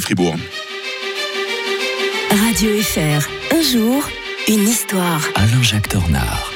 Fribourg. Radio FR, un jour, une histoire. Alain-Jacques Tornard.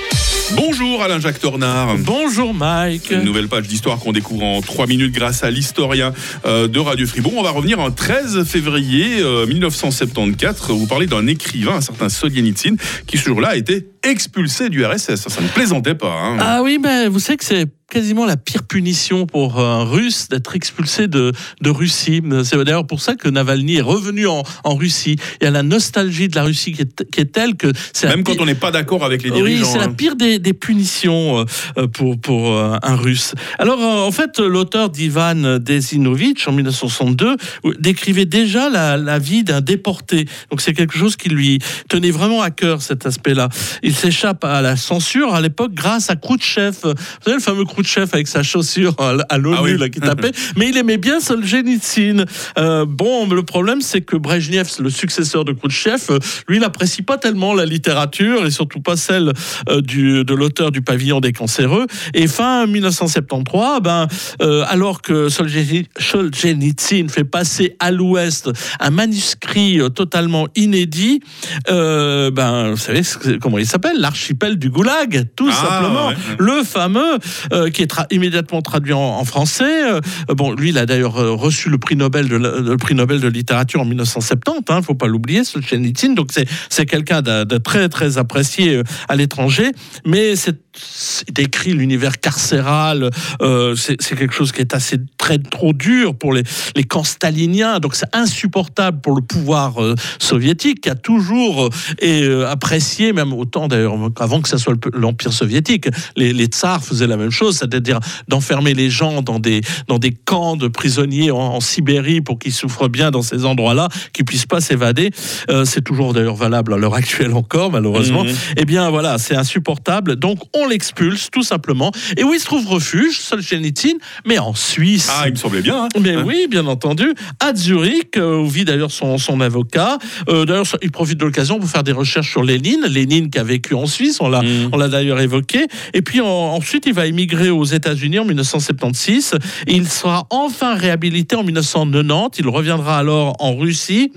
Bonjour Alain-Jacques Tornard. Bonjour Mike. Une nouvelle page d'histoire qu'on découvre en 3 minutes grâce à l'historien euh, de Radio Fribourg. On va revenir en 13 février 1974. Vous parlez d'un écrivain, un certain Solzhenitsyn, qui ce jour-là a été expulsé du RSS. Ça, ça ne plaisantait pas. hein. Ah oui, mais vous savez que c'est quasiment la pire punition pour un Russe d'être expulsé de, de Russie. C'est d'ailleurs pour ça que Navalny est revenu en, en Russie. Il y a la nostalgie de la Russie qui est, qui est telle que c'est la Même quand on n'est pas d'accord avec les Oui, dirigeants. c'est la hein. pire des, des punitions euh, euh, pour, pour euh, un Russe. Alors, en fait, l'auteur d'Ivan Desinovitch, en 1962, décrivait déjà la, la vie d'un déporté. Donc, c'est quelque chose qui lui tenait vraiment à cœur, cet aspect-là. Il s'échappe à la censure à l'époque grâce à Khrouchtchev. Vous savez, le fameux Khrouchtchev avec sa chaussure à l'ONU Ah oui. là, qui tapait. Mais il aimait bien Solzhenitsyn. Euh, bon, le problème, c'est que Brejnev, le successeur de Khrouchtchev, euh, lui, il n'apprécie pas tellement la littérature et surtout pas celle euh, du, de l'auteur du Pavillon des cancéreux. Et fin 1973, ben, euh, alors que Solzhenitsyn fait passer à l'Ouest un manuscrit totalement inédit, ben, vous savez comment il s'appelle? L'archipel du Goulag, tout Ah, simplement. ouais. Le fameux, euh, qui est tra- immédiatement traduit en, en français. Euh, bon, lui, il a d'ailleurs euh, reçu le prix Nobel de, la- le prix Nobel de littérature en 1970. Il ne faut pas l'oublier, Solzhenitsyn. Donc c'est quelqu'un de, de très très apprécié à l'étranger, mais c'est décrit l'univers carcéral. euh, c'est quelque chose qui est assez très trop dur pour les, les camps staliniens. Donc c'est insupportable pour le pouvoir soviétique qui a toujours et, apprécié, même autant d'ailleurs avant que ça soit le- l'empire soviétique, les, les tsars faisaient la même chose, c'est-à-dire d'enfermer les gens dans des dans des camps de prisonniers en, en Sibérie pour qu'ils souffrent bien dans ces endroits-là, qu'ils puissent pas s'évader. Euh, c'est toujours d'ailleurs valable à l'heure actuelle encore, malheureusement. Mhm. Eh bien voilà, c'est insupportable. Donc on l'expulse tout simplement. Et où il se trouve refuge, Solzhenitsyn, mais en Suisse. Ah, il me semblait bien. hein. Mais oui, bien entendu. À Zurich, euh, où vit d'ailleurs son, son avocat. Euh, d'ailleurs, il profite de l'occasion pour faire des recherches sur Lénine. Lénine qui a vécu en Suisse, on l'a l'a d'ailleurs évoqué. Et puis en- ensuite, il va émigrer aux États-Unis en 1976. Et il sera enfin réhabilité en 1990. Il reviendra alors en Russie.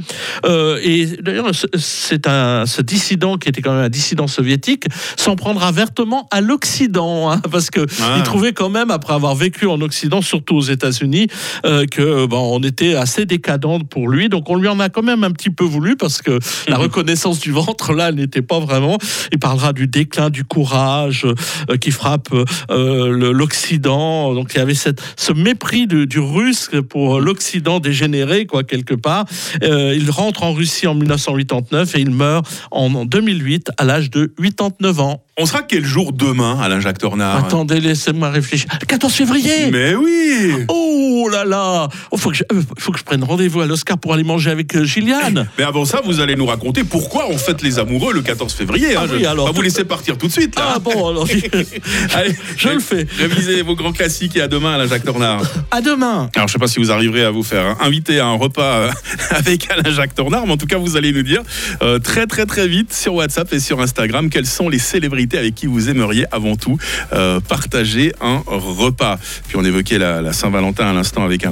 Euh, et d'ailleurs, ce- c'est un ce dissident qui était quand même un dissident soviétique s'en prendra vertement à l'Occident, hein, parce que Ah. il trouvait quand même, après avoir vécu en Occident, surtout aux États-Unis, euh, que bon, on était assez décadent pour lui. Donc on lui en a quand même un petit peu voulu parce que la reconnaissance du ventre là n'était pas vraiment. Il parlera du déclin du courage euh, qui frappe euh, l'Occident. Donc il y avait cette, ce mépris du, du russe pour l'Occident dégénéré quoi quelque part. Euh, il rentre en Russie en 1989 et il meurt en 2008 à l'âge de 89 ans. On sera quel jour demain, Alain-Jacques Tornard Attendez, laissez-moi réfléchir. Le 14 février Mais oui Oh là là Il faut, que je- euh, faut que je prenne rendez-vous à l'Oscar pour aller manger avec euh, Gilliane. Mais avant ça, vous allez nous raconter pourquoi on fête les amoureux le 14 février. hein. Ah Je oui, alors, pas vous laisser partir tout de suite. Là. Ah bon, alors j'y- Allez, je le fais. Révisez vos grands classiques et à demain, Alain-Jacques Tornard. À demain Alors, je sais pas si vous arriverez à vous faire hein, inviter à un repas euh, avec Alain-Jacques Tornard, mais en tout cas, vous allez nous dire euh, très, très, très vite sur WhatsApp et sur Instagram quelles sont les célébrités avec qui vous aimeriez avant tout euh, partager un repas. Puis, on évoquait la, Saint-Valentin à l'instant avec Alain.